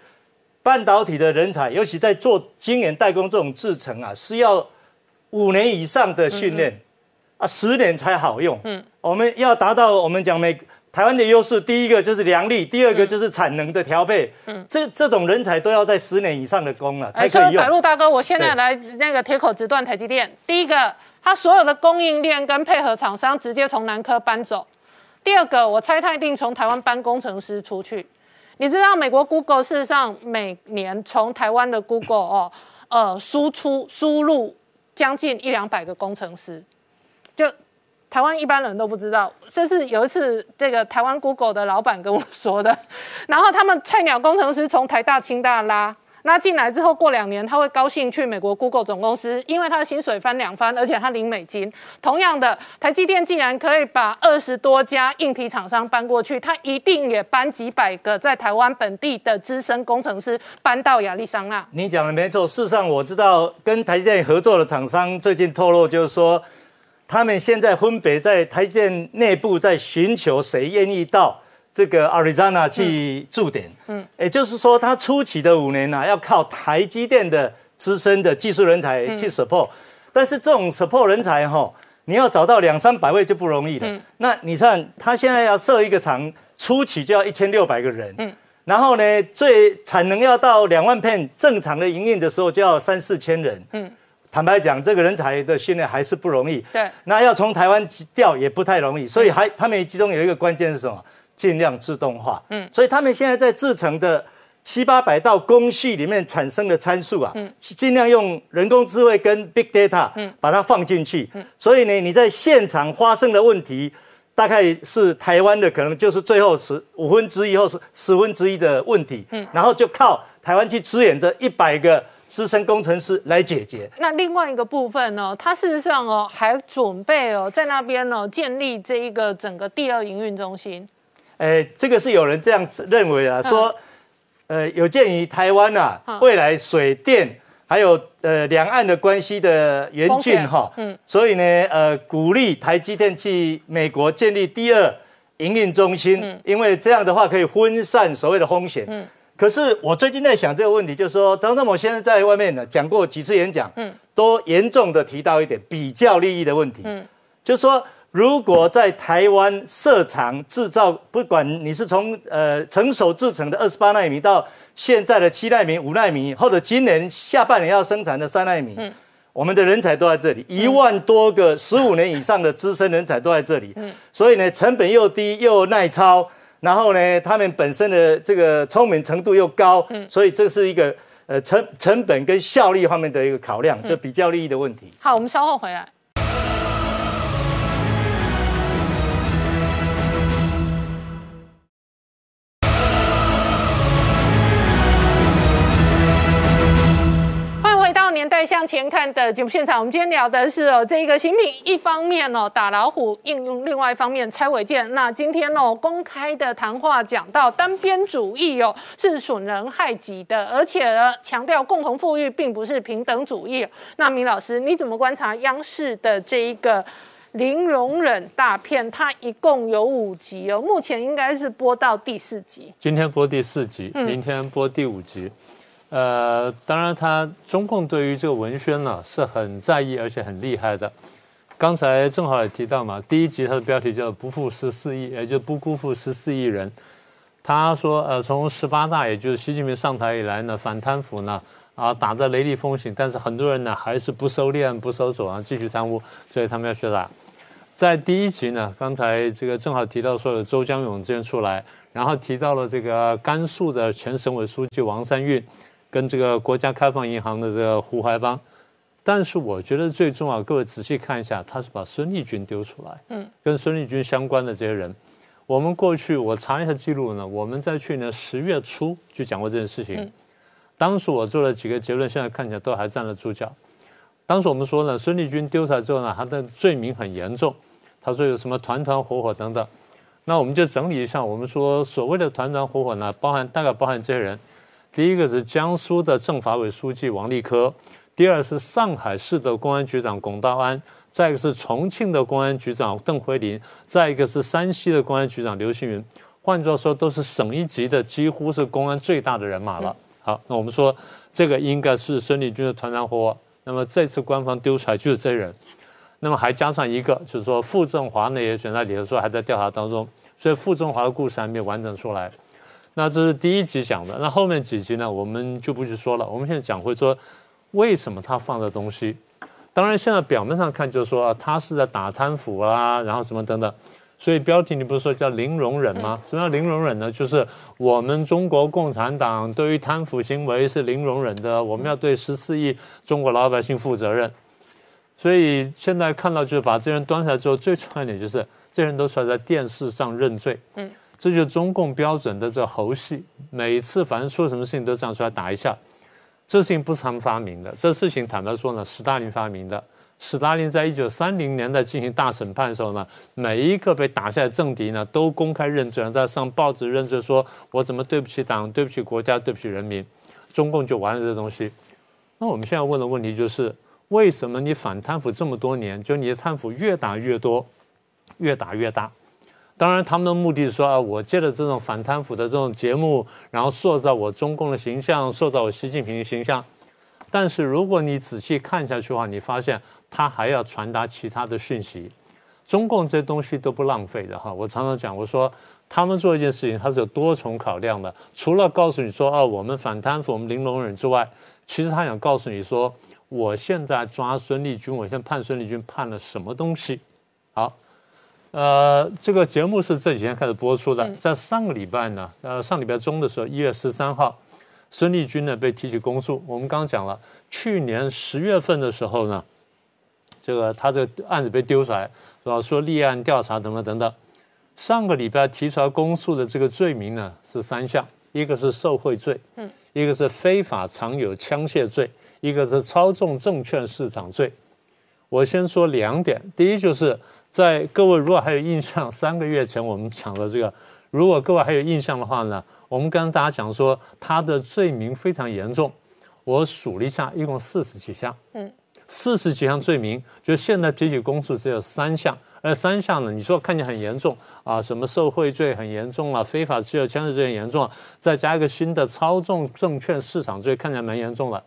[SPEAKER 5] 半导体的人才，尤其在做晶圆代工这种制程啊，是要五年以上的训练，啊，十年才好用。嗯，我们要达到我们讲美台湾的优势，第一个就是良率，第二个就是产能的调配。嗯，这这种人才都要在十年以上的工了才
[SPEAKER 1] 哎，
[SPEAKER 5] 可以用
[SPEAKER 1] 所以百。路大哥，我现在
[SPEAKER 5] 对
[SPEAKER 1] 来那个铁口直断台积电。第一个，它所有的供应链跟配合厂商直接从南科搬走；第二个，我猜他一定从台湾搬工程师出去。你知道美国 Google 事实上每年从台湾的 Google 哦，呃，输出输入将近一两百个工程师，就台湾一般人都不知道，这是有一次这个台湾 Google 的老板跟我说的。然后他们菜鸟工程师从台大、清大拉那进来之后，过两年他会高兴去美国 Google 总公司，因为他的薪水翻两番，而且他领美金。同样的，台积电竟然可以把二十多家硬体厂商搬过去，他一定也搬几百个在台湾本地的资深工程师搬到亚利桑那。
[SPEAKER 5] 你讲的没错，事实上我知道跟台积电合作的厂商最近透露，就是说他们现在分别在台积电内部在寻求谁愿意到这个 Arizona 去驻点。嗯，也就是说，他初期的五年呢、要靠台积电的资深的技术人才去 support，、但是这种 support 人才哈、你要找到两三百位就不容易了。嗯那你看，他现在要设一个厂，初期就要一千六百个人。嗯。然后呢，最产能要到两万片，正常的营运的时候就要三四千人。嗯，坦白讲，这个人才的训练还是不容易。
[SPEAKER 1] 对，
[SPEAKER 5] 那要从台湾调也不太容易，所以还他们其中有一个关键是什么？尽量自动化。嗯，所以他们现在在制成的七八百道工序里面产生的参数啊，嗯尽量用人工智慧跟 big data，嗯，把它放进去。嗯，所以呢，你在现场发生的问题，大概是台湾的可能就是最后十五分之一或是十分之一的问题。嗯，然后就靠台湾去支援这一百个资深工程师来解决。
[SPEAKER 1] 那另外一个部分呢，它事实上哦还准备哦在那边呢建立这一个整个第二营运中心。
[SPEAKER 5] 诶，这个是有人这样子认为啊，说，呃，有鉴于台湾啊
[SPEAKER 1] 嗯。
[SPEAKER 5] 未来水电还有呃两岸的关系的严峻哈，
[SPEAKER 1] 嗯。
[SPEAKER 5] 所以呢，呃，鼓励台积电去美国建立第二营运中心，
[SPEAKER 1] 嗯。
[SPEAKER 5] 因为这样的话可以分散所谓的风险。嗯。可是我最近在想这个问题，就是说，张忠谋先生在外面呢讲过几次演讲，
[SPEAKER 1] 嗯。
[SPEAKER 5] 都严重的提到一点比较利益的问题，
[SPEAKER 1] 嗯。
[SPEAKER 5] 就是说，如果在台湾设厂制造，不管你是从呃成熟制成的二十八纳米到现在的七纳米、五纳米，或者今年下半年要生产的三纳米，我们的人才都在这里，一万多个十五年以上的资深人才都在这里，所以呢，成本又低又耐操，然后呢，他们本身的这个聪明程度又高，所以这是一个呃成成本跟效率方面的一个考量，就比较利益的问题。
[SPEAKER 1] 好，我们稍后回来。向前看》的节目现场。我们今天聊的是哦，这个新品一方面哦打老虎应用，另外一方面拆违建。那今天哦公开的谈话讲到单边主义哦是损人害己的，而且呢强调共同富裕并不是平等主义。那明老师你怎么观察央视的这一个零容忍大片？它一共有五集哦，目前应该是播到第四集。
[SPEAKER 6] 今天播第四集，
[SPEAKER 1] 嗯
[SPEAKER 6] 明天播第五集。呃，当然，他中共对于这个文宣呢是很在意，而且很厉害的。刚才正好也提到嘛，第一集它的标题叫“不负十四亿”，也就不辜负十四亿人。他说，呃，从十八大，也就是习近平上台以来呢，反贪腐呢啊打得雷厉风行，但是很多人呢还是不收敛、不收手啊，继续贪污，所以他们要去打。在第一集呢，刚才这个正好提到说有周江勇这边出来，然后提到了这个甘肃的前省委书记王三运，跟这个国家开放银行的这个胡怀邦。但是我觉得最重要，各位仔细看一下，他是把孙立军丢出来，嗯，跟孙立军相关的这些人，我们过去我查一下记录呢，我们在去年十月初就讲过这件事情，当时我做了几个结论，现在看起来都还站得住脚。当时我们说呢，孙立军丢出来之后呢，他的罪名很严重，他说有什么团团伙伙等等，那我们就整理一下，我们说所谓的团团伙伙呢，包含大概包含这些人，第一个是江苏的政法委书记王立科。第二是上海市的公安局长龚道安，再一个是重庆的公安局长邓辉林，再一个是山西的公安局长刘星云。换句话说，都是省一级的，几乎是公安最大的人马了。好，那我们说这个应该是孙立军的团团伙伙。那么这次官方丢出来就是这人，那么还加上一个，就是说傅政华呢也选在里头说还在调查当中，所以傅政华的故事还没有完整出来。那这是第一集讲的，那后面几集呢，我们就不去说了。我们现在讲会说。为什么他放的东西？当然，现在表面上看就是说他是在打贪腐啦，然后什么等等。所以标题你不是说叫零容忍吗？什么叫零容忍呢？就是我们中国共产党对于贪腐行为是零容忍的，我们要对十四亿中国老百姓负责任。所以现在看到就是把这人端出来之后，最重要一点就是这人都出来在电视上认罪。嗯，这就是中共标准的这猴戏，每次反正出什么事情都这样出来打一下。这事情不是他们发明的，这事情坦白说呢，斯大林发明的。斯大林在一九三零年代进行大审判的时候呢，每一个被打下来政敌呢，都公开认罪，然后在上报纸认罪，说我怎么对不起党，对不起国家，对不起人民，中共就完了这东西。那我们现在问的问题就是，为什么你反贪腐这么多年，就你的贪腐越打越多，越打越大？当然，他们的目的是说啊，我借着这种反贪腐的这种节目，然后塑造我中共的形象，塑造我习近平的形象。但是，如果你仔细看下去的话，你发现他还要传达其他的讯息。中共这些东西都不浪费的哈。我常常讲，我说他们做一件事情，他是有多重考量的。除了告诉你说啊，我们反贪腐，我们零容忍之外，其实他想告诉你说，我现在抓孙立军，我现在判孙立军判了什么东西？好。呃，这个节目是这几天开始播出的，在上个礼拜呢，呃，上礼拜中的时候，一月十三号，孙立军呢被提起公诉。我们刚刚讲了，去年十月份的时候呢，这个他这个案子被丢出来，是吧？说立案调查等等等等。上个礼拜提出来公诉的这个罪名呢是三项，一个是受贿罪，嗯，一个是非法藏有枪械罪，一个是操纵证券市场罪。我先说两点，第一就是。在各位如果还有印象，三个月前我们讲的这个，如果各位还有印象的话呢，我们跟大家讲说他的罪名非常严重，我数了一下，一共四十几项，嗯，四十几项罪名，就现在提起公诉只有三项，而三项呢，你说看起来很严重啊，什么受贿罪很严重了，非法持有枪支罪很严重，再加一个新的操纵证券市场罪，看起来蛮严重的，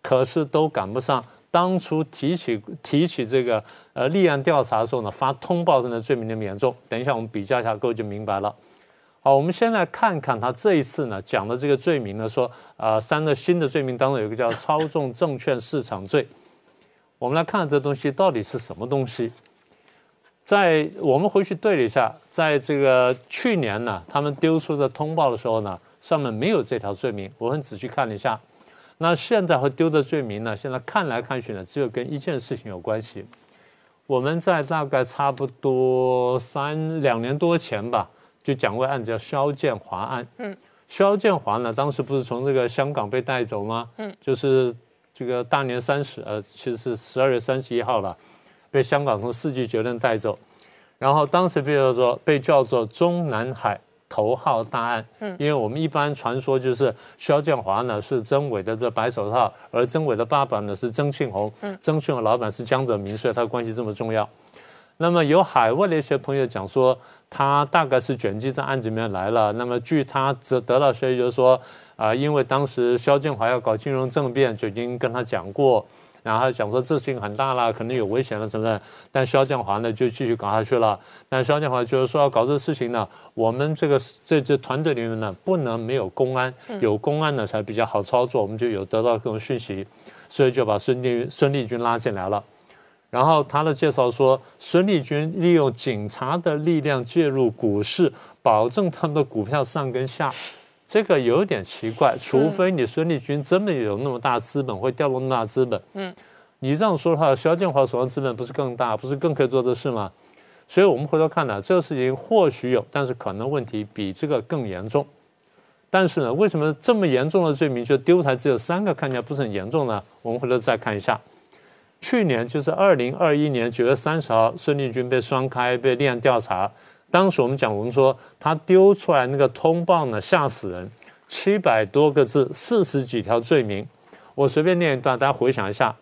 [SPEAKER 6] 可是都赶不上。当初提起提起这个呃立案调查的时候呢，发通报上的罪名那么严重。等一下我们比较一下，各位就明白了。好，我们先来看看他这一次呢讲的这个罪名呢，说呃三个新的罪名当中有一个叫操纵证券市场罪。我们来看看这东西到底是什么东西。在我们回去对了一下，在这个去年呢，他们丢出的通报的时候呢，上面没有这条罪名。我很仔细看了一下。那现在和丢的罪名呢？现在看来看去呢，只有跟一件事情有关系。我们在大概差不多三两年多前吧，就讲过案子叫肖建华案。嗯，肖建华呢，当时不是从这个香港被带走吗？嗯，就是这个大年三十，呃，其实是十二月三十一号了，被香港从四季酒店带走，然后当时被叫做被叫做中南海。头号大案，嗯，因为我们一般传说就是肖建华呢是曾伟的这白手套，而曾伟的爸爸呢是曾庆红，嗯，曾庆红老板是江泽民，所以他关系这么重要。那么有海外的一些朋友讲说，他大概是卷进这案子里面来了。那么据他得得到消息就是说，啊，因为当时肖建华要搞金融政变，就已经跟他讲过。然后讲说这事情很大了，可能有危险了什么的，但肖建华呢就继续搞下去了。但肖建华就是说要搞这事情呢，我们这个这支团队里面呢不能没有公安，有公安呢才比较好操作，我们就有得到各种讯息，所以就把孙立孙立军拉进来了。然后他的介绍说，孙立军利用警察的力量介入股市，保证他们的股票上跟下，这个有点奇怪。除非你孙立军真的有那么大资本，会调动那么大资本。嗯，你这样说的话，肖建华手上资本不是更大，不是更可以做这事吗？所以我们回头看呢，这个事情或许有，但是可能问题比这个更严重。但是呢，为什么这么严重的罪名就丢台只有三个，看起来不是很严重呢？我们回头再看一下。去年就是二零二一年九月三十号，孙立军被双开，被立案调查。当时我们讲，我们说他丢出来那个通报呢，吓死人，七百多个字，四十几条罪名。我随便念一段，大家回想一下。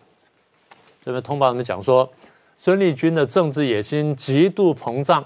[SPEAKER 6] 这边通报里面讲说，孙立军的政治野心极度膨胀，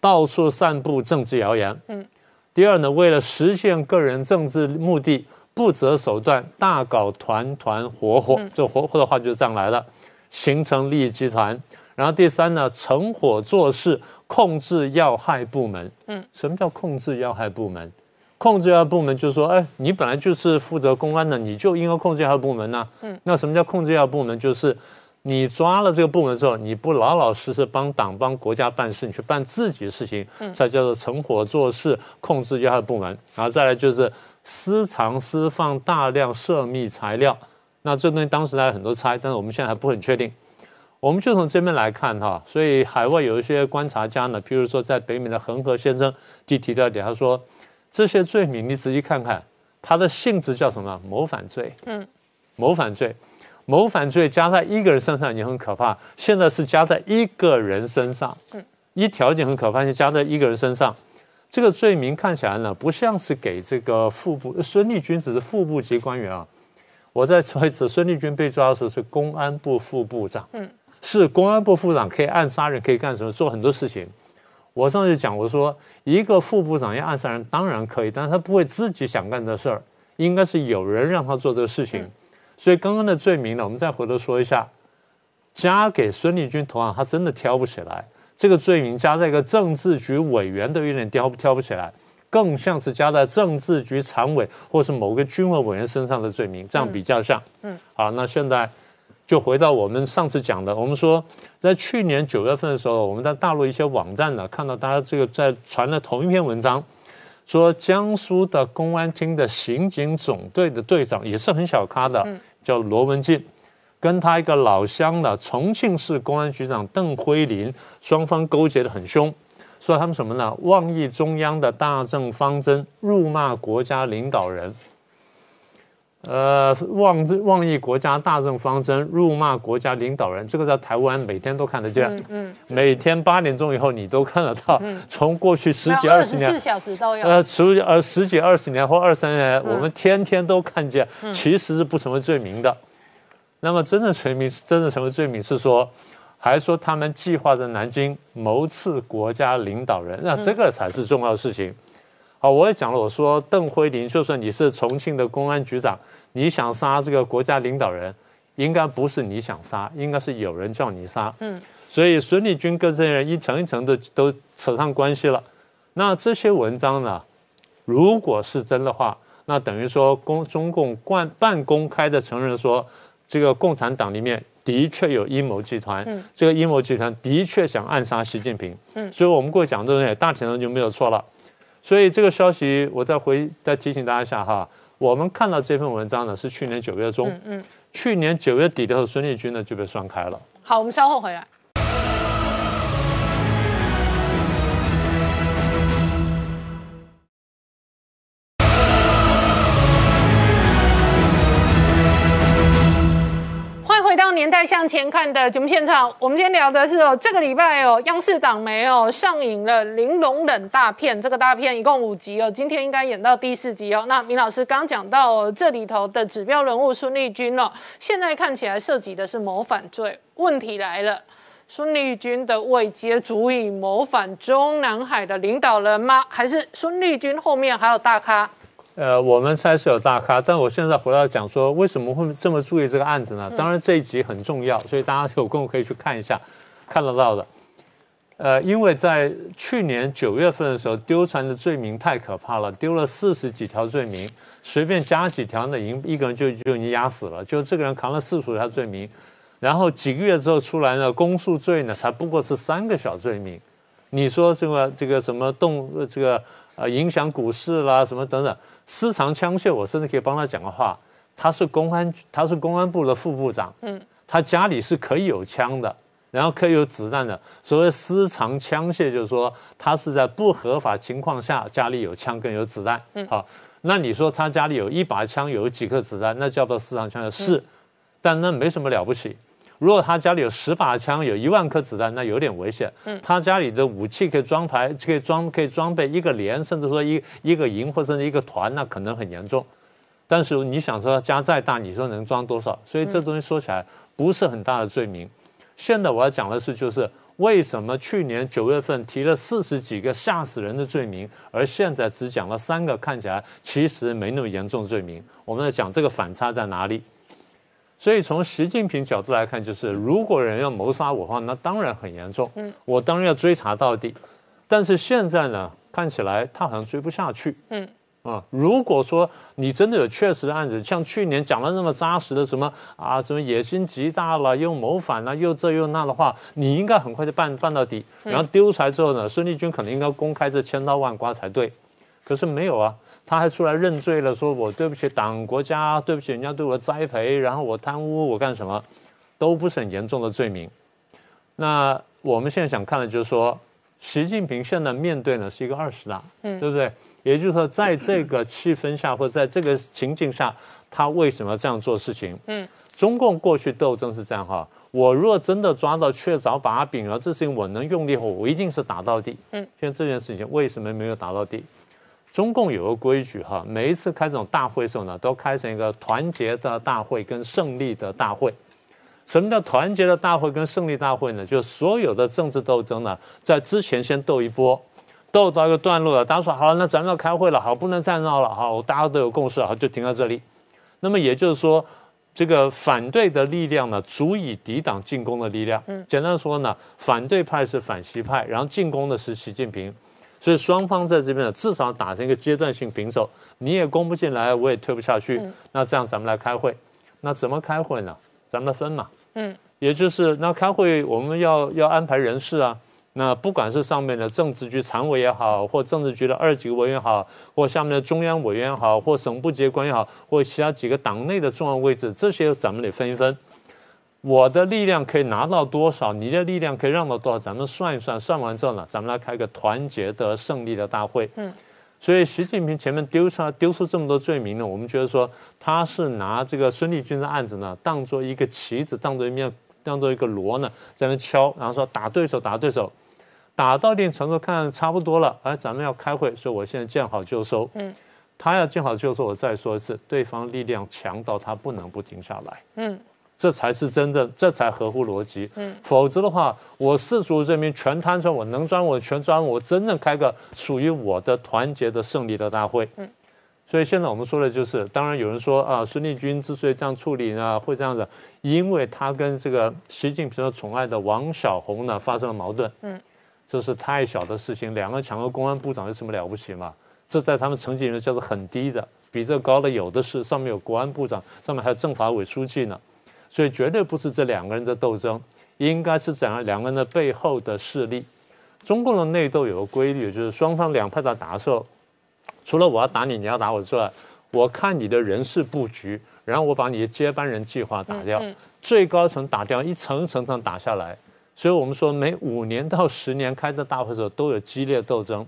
[SPEAKER 6] 到处散布政治谣言。嗯。第二呢，为了实现个人政治目的，不择手段，大搞团团伙伙。这伙伙的话就这样来了。形成利益集团，然后第三呢，成伙做事，控制要害部门。嗯，什么叫控制要害部门？控制要害部门就是说，哎，你本来就是负责公安的，你就应该控制要害部门呢。嗯，那什么叫控制要害部门？就是你抓了这个部门之后，你不老老实实帮党帮国家办事，你去办自己的事情，才叫做成伙做事，控制要害部门。然后再来就是私藏私放大量涉密材料。那这东西当时还有很多猜，但是我们现在还不很确定。我们就从这边来看哈，所以海外有一些观察家呢，譬如说在北美的恒河先生就提到一点，他说这些罪名你仔细看看，它的性质叫什么？谋反罪。嗯，谋反罪，谋反罪加在一个人身上也很可怕，现在是加在一个人身上。嗯，一条件很可怕，就加在一个人身上。这个罪名看起来呢，不像是给这个副部孙立军，只是副部级官员啊。我再说一次，孙立军被抓的时候是公安部副部长，嗯，是公安部副长可以暗杀人，可以干什么，做很多事情。我上次讲，我说一个副部长要暗杀人当然可以，但是他不会自己想干的事儿，应该是有人让他做这个事情。所以刚刚的罪名呢，我们再回头说一下，加给孙立军头上，他真的挑不起来。这个罪名加在一个政治局委员都有点挑挑不起来。更像是加在政治局常委或是某个军委委员身上的罪名，这样比较像。嗯，好，那现在就回到我们上次讲的，我们说在去年九月份的时候，我们在大陆一些网站呢看到大家这个在传了同一篇文章，说江苏的公安厅的刑警总队的队长也是很小咖的，叫罗文进，跟他一个老乡的重庆市公安局长邓辉林，双方勾结的很凶。说他们什么呢？妄议中央的大政方针，辱骂国家领导人。呃，妄妄议国家大政方针，辱骂国家领导人，这个在台湾每天都看得见。嗯嗯。每天八点钟以后，你都看得到。嗯。从过去十几二十年，
[SPEAKER 1] 二十四小时都有。
[SPEAKER 6] 呃，十呃十几二十年或二三年，我们天天都看见。其实是不成为罪名的。那么真的罪名，真的成为罪名是说。还说他们计划在南京谋刺国家领导人，那这个才是重要的事情。好，我也讲了，我说邓辉林，就算你是重庆的公安局长，你想杀这个国家领导人，应该不是你想杀，应该是有人叫你杀。嗯，所以孙立军跟这些人一层一层的都扯上关系了。那这些文章呢，如果是真的话，那等于说公中共半半公开的承认说，这个共产党里面。的确有阴谋集团，这个阴谋集团的确想暗杀习近平，所以我们过去讲这东西大体上就没有错了。所以这个消息我再回再提醒大家一下哈，我们看到这篇文章呢是去年九月中，去年九月底的时候孙立军呢就被双开了。
[SPEAKER 1] 好，我们稍后回来。向前看的节目现场，我们今天聊的是哦，这个礼拜哦，央视党媒哦上映了《玲珑冷大片》，这个大片一共五集哦，今天应该演到第四集哦。那明老师刚讲到这里头的指标人物孙立军哦，现在看起来涉及的是谋反罪。问题来了，孙立军的位阶足以谋反中南海的领导人吗？还是孙立军后面还有大咖？
[SPEAKER 6] 呃，我们猜是有大咖，但我现在回到讲说，为什么会这么注意这个案子呢？当然这一集很重要，所以大家有空可以去看一下，看得到的。呃，因为在去年九月份的时候，丢船的罪名太可怕了，丢了四十几条罪名，随便加几条呢，已经一个人就就已经压死了，就这个人扛了四十条罪名。然后几个月之后出来呢，公诉罪呢才不过是三个小罪名，你说什么这个什么动呃这个呃影响股市啦什么等等，私藏枪械，我甚至可以帮他讲个话，他是公安他是公安部的副部长，嗯，他家里是可以有枪的，然后可以有子弹的。所谓私藏枪械，就是说他是在不合法情况下家里有枪跟有子弹，嗯，好，那你说他家里有一把枪，有几颗子弹，那叫做私藏枪械？是，但那没什么了不起。如果他家里有十把枪，有一万颗子弹，那有点危险。嗯，他家里的武器可以装排，可以装，可以装备一个连，甚至说一一个营或者是一个团，那可能很严重。但是你想说家再大，你说能装多少？所以这东西说起来不是很大的罪名。现在我要讲的是，就是为什么去年九月份提了四十几个吓死人的罪名，而现在只讲了三个看起来其实没那么严重罪名？我们在讲这个反差在哪里？所以从习近平角度来看，就是如果人要谋杀我的话，那当然很严重。嗯，我当然要追查到底。但是现在呢，看起来他好像追不下去。嗯，啊，如果说你真的有确实的案子，像去年讲的那么扎实的什么啊，什么野心极大了，又谋反了，又这又那的话，你应该很快就办办到底。然后丢出来之后呢，孙立军可能应该公开这千刀万剐才对。可是没有啊。他还出来认罪了，说我对不起党国家，对不起人家对我的栽培，然后我贪污，我干什么，都不是很严重的罪名。那我们现在想看的就是说，习近平现在面对呢是一个二十大，嗯，对不对？也就是说，在这个气氛下或者在这个情境下，他为什么这样做事情？嗯，中共过去斗争是这样哈，我若真的抓到确凿把柄了，这事情我能用力后，我一定是打到底。嗯，现在这件事情为什么没有打到底？中共有个规矩哈，每一次开这种大会的时候呢，都开成一个团结的大会跟胜利的大会。什么叫团结的大会跟胜利大会呢？就是所有的政治斗争呢，在之前先斗一波，斗到一个段落了，大家说好了，那咱们要开会了，好，不能再闹了，好，大家都有共识，好，就停到这里。那么也就是说，这个反对的力量呢，足以抵挡进攻的力量。嗯，简单说呢，反对派是反习派，然后进攻的是习近平。所以双方在这边呢，至少打成一个阶段性平手，你也攻不进来，我也退不下去。那这样咱们来开会，那怎么开会呢？咱们分嘛。嗯，也就是那开会我们要要安排人事啊。那不管是上面的政治局常委也好，或政治局的二级委员好，或下面的中央委员好，或省部级官员好，或其他几个党内的重要位置，这些咱们得分一分。我的力量可以拿到多少？你的力量可以让到多少？咱们算一算，算完之后呢，咱们来开个团结的胜利的大会。嗯，所以习近平前面丢出丢出这么多罪名呢，我们觉得说他是拿这个孙立军的案子呢，当做一个棋子，当做一面，当做一个锣呢，在那敲，然后说打对手，打对手，打到一定程度，看差不多了，哎，咱们要开会，所以我现在见好就收。嗯，他要见好就收，我再说一次，对方力量强到他不能不停下来。嗯。这才是真正，这才合乎逻辑。嗯，否则的话，我世俗人民全摊出来，我能钻我全钻，我真正开个属于我的团结的胜利的大会。嗯，所以现在我们说的就是，当然有人说啊，孙立军之所以这样处理呢，会这样子，因为他跟这个习近平的宠爱的王小红呢发生了矛盾。嗯，这是太小的事情，两个抢个公安部长有什么了不起嘛？这在他们层级里面叫做很低的，比这高的有的是，上面有国安部长，上面还有政法委书记呢。所以绝对不是这两个人的斗争，应该是怎样两个人的背后的势力。中共的内斗有个规律，就是双方两派在打的时候，除了我要打你，你要打我之外，我看你的人事布局，然后我把你的接班人计划打掉，最高层打掉，一层层层打下来。所以我们说，每五年到十年开的大会的时候都有激烈斗争。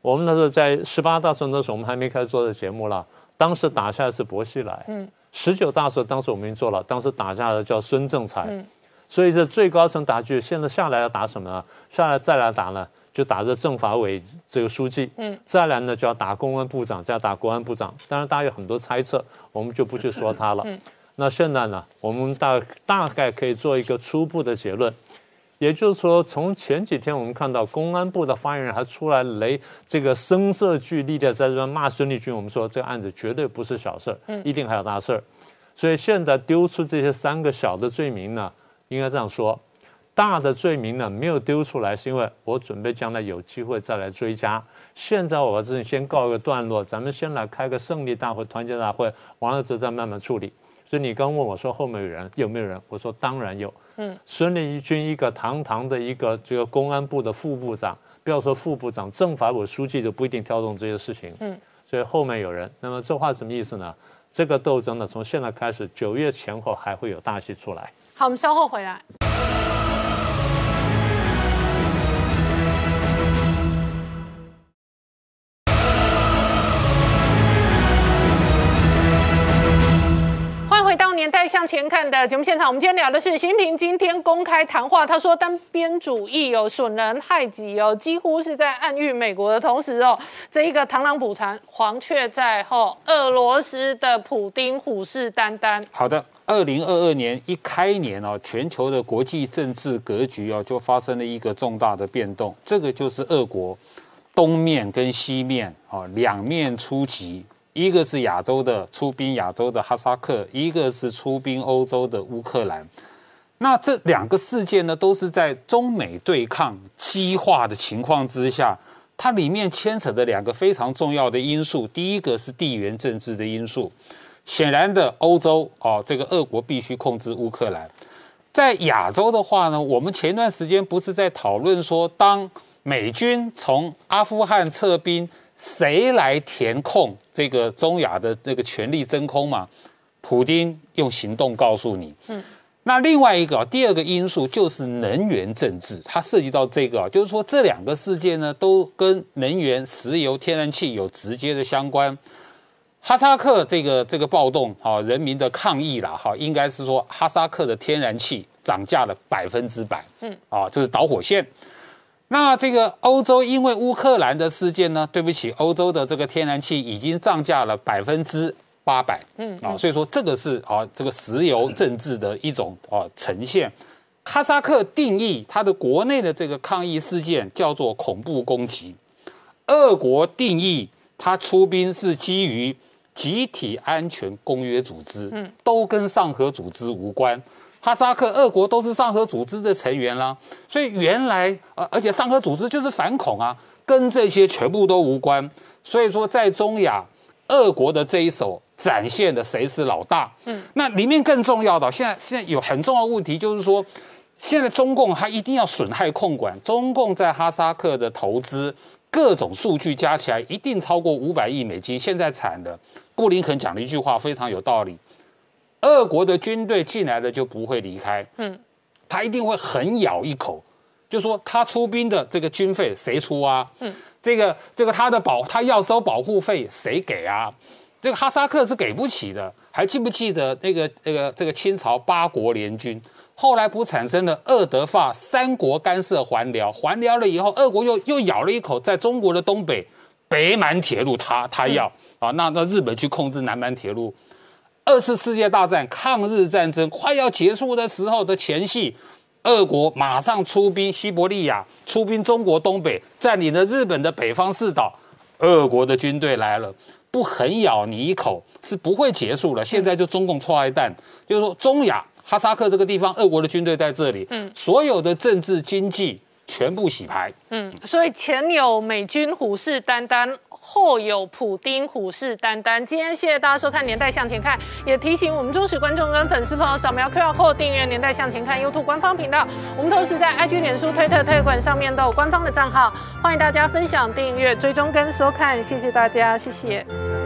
[SPEAKER 6] 我们那时候在十八大时那时候，我们还没开始做这节目了，当时打下来是薄熙来。嗯。十九大时候，当时我们已经做了，当时打下的叫孙政才，所以这最高层打去，现在下来要打什么呢？下来再来打呢，就打这政法委这个书记，嗯，再来呢就要打公安部长，再打国安部长。当然，大家有很多猜测，我们就不去说他了。那现在呢，我们大大概可以做一个初步的结论。也就是说，从前几天我们看到公安部的发言人还出来雷这个声色俱厉的在这边骂孙立军，我们说这个案子绝对不是小事儿，一定还有大事儿。所以现在丢出这些三个小的罪名呢，应该这样说，大的罪名呢没有丢出来，是因为我准备将来有机会再来追加。现在我把这情先告一个段落，咱们先来开个胜利大会、团结大会，完了之后再慢慢处理。所以你刚问我说后面有人有没有人，我说当然有。嗯，孙立军一个堂堂的一个这个公安部的副部长，不要说副部长，政法委书记都不一定挑动这些事情。嗯，所以后面有人。那么这话什么意思呢？这个斗争呢，从现在开始，九月前后还会有大戏出来。
[SPEAKER 1] 好，我们稍后回来。向前看》的节目现场。我们今天聊的是习近平今天公开谈话，他说单边主义哦，损人害己哦，几乎是在暗喻美国的同时哦，这一个螳螂捕蝉，黄雀在后，俄罗斯的普丁虎视眈眈。
[SPEAKER 7] 好的，二零二二年一开年哦，全球的国际政治格局哦，就发生了一个重大的变动，这个就是俄国东面跟西面哦两面出击。一个是亚洲的出兵亚洲的哈萨克，一个是出兵欧洲的乌克兰。那这两个事件呢，都是在中美对抗激化的情况之下，它里面牵扯的两个非常重要的因素。第一个是地缘政治的因素，显然的，欧洲哦，这个俄国必须控制乌克兰。在亚洲的话呢，我们前段时间不是在讨论说，当美军从阿富汗撤兵。谁来填空这个中亚的这个权力真空嘛？普丁用行动告诉你。嗯，那另外一个第二个因素就是能源政治，它涉及到这个，就是说这两个事件呢都跟能源、石油、天然气有直接的相关。哈萨克这个这个暴动啊，人民的抗议啦，哈，应该是说哈萨克的天然气涨价了百分之百。嗯，啊，这是导火线。那这个欧洲因为乌克兰的事件呢，对不起，欧洲的这个天然气已经涨价了百分之八百，嗯啊，所以说这个是啊这个石油政治的一种啊呈现。哈萨克定义它的国内的这个抗议事件叫做恐怖攻击，俄国定义它出兵是基于集体安全公约组织，嗯，都跟上合组织无关。哈萨克、俄国都是上合组织的成员啦，所以原来呃，而且上合组织就是反恐啊，跟这些全部都无关。所以说，在中亚，俄国的这一手展现的谁是老大？嗯，那里面更重要的，现在现在有很重要的问题，就是说，现在中共它一定要损害控管，中共在哈萨克的投资，各种数据加起来一定超过五百亿美金。现在惨的，布林肯讲了一句话，非常有道理。俄国的军队进来了就不会离开，嗯，他一定会狠咬一口，就说他出兵的这个军费谁出啊？嗯，这个这个他的保他要收保护费谁给啊？这个哈萨克是给不起的。还记不记得那个那个这个清朝八国联军后来不产生了二德法三国干涉还辽，还辽了以后，俄国又又咬了一口，在中国的东北北满铁路他他要啊，那那日本去控制南满铁路。二次世界大战、抗日战争快要结束的时候的前夕，俄国马上出兵西伯利亚，出兵中国东北，占领了日本的北方四岛。俄国的军队来了，不狠咬你一口是不会结束了。现在就中共错爱弹，就是说中亚哈萨克这个地方，俄国的军队在这里，嗯，所有的政治经济全部洗牌，
[SPEAKER 1] 嗯，所以前有美军虎视眈眈。后有普丁虎视眈眈。今天谢谢大家收看《年代向前看》，也提醒我们忠实观众跟粉丝朋友扫描 QR Code 订阅《年代向前看》YouTube 官方频道。我们同时在 IG、脸书、推特、推管上面都有官方的账号，欢迎大家分享、订阅、追踪跟收看。谢谢大家，谢谢。